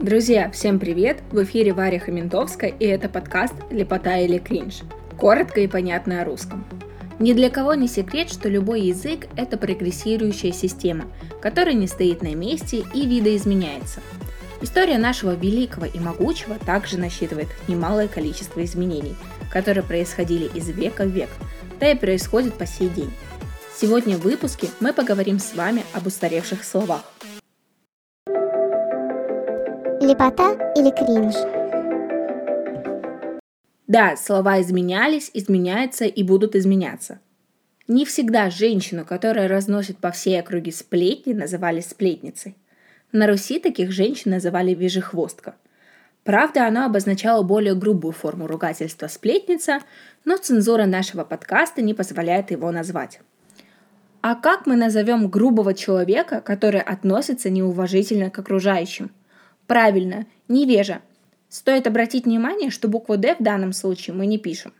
Друзья, всем привет! В эфире Варя Хаментовская и это подкаст «Лепота или кринж». Коротко и понятно о русском. Ни для кого не секрет, что любой язык – это прогрессирующая система, которая не стоит на месте и видоизменяется. История нашего великого и могучего также насчитывает немалое количество изменений, которые происходили из века в век, да и происходят по сей день. Сегодня в выпуске мы поговорим с вами об устаревших словах. Лепота или кринж? Да, слова изменялись, изменяются и будут изменяться. Не всегда женщину, которая разносит по всей округе сплетни, называли сплетницей. На Руси таких женщин называли вежехвостка. Правда, оно обозначало более грубую форму ругательства сплетница, но цензура нашего подкаста не позволяет его назвать. А как мы назовем грубого человека, который относится неуважительно к окружающим? Правильно, невежа. Стоит обратить внимание, что букву «Д» в данном случае мы не пишем.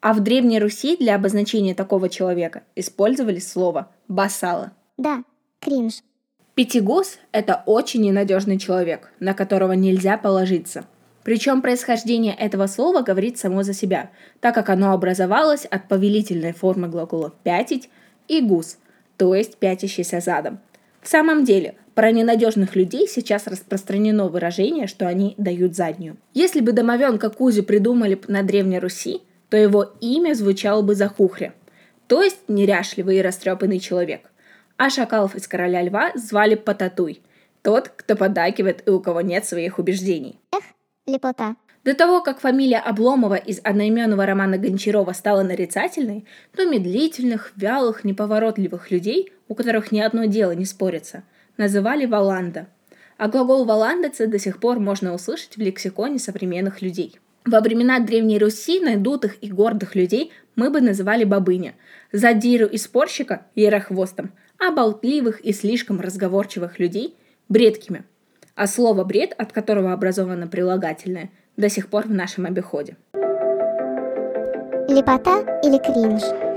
А в Древней Руси для обозначения такого человека использовали слово «басала». Да, кринж. Пятигус – это очень ненадежный человек, на которого нельзя положиться. Причем происхождение этого слова говорит само за себя, так как оно образовалось от повелительной формы глагола «пятить» и «гус», то есть «пятящийся задом». В самом деле, про ненадежных людей сейчас распространено выражение, что они дают заднюю. Если бы домовенка Кузю придумали на Древней Руси, то его имя звучало бы Захухря, то есть неряшливый и растрепанный человек. А шакалов из короля льва звали Потатуй, тот, кто подакивает и у кого нет своих убеждений. Эх, лепота. До того, как фамилия Обломова из одноименного романа Гончарова стала нарицательной, то медлительных, вялых, неповоротливых людей, у которых ни одно дело не спорится – называли «валанда», а глагол «валандаться» до сих пор можно услышать в лексиконе современных людей. Во времена Древней Руси надутых и гордых людей мы бы называли бабыня, задиру и спорщика – ярохвостом, а болтливых и слишком разговорчивых людей – бредкими. А слово «бред», от которого образовано прилагательное, до сих пор в нашем обиходе. Лепота или кринж?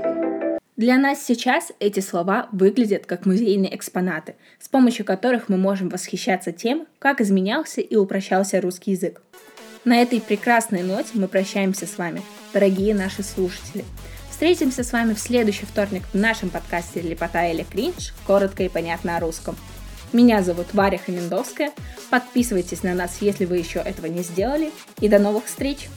Для нас сейчас эти слова выглядят как музейные экспонаты, с помощью которых мы можем восхищаться тем, как изменялся и упрощался русский язык. На этой прекрасной ноте мы прощаемся с вами, дорогие наши слушатели. Встретимся с вами в следующий вторник в нашем подкасте «Лепота или кринж», коротко и понятно о русском. Меня зовут Варя Хамендовская. Подписывайтесь на нас, если вы еще этого не сделали. И до новых встреч!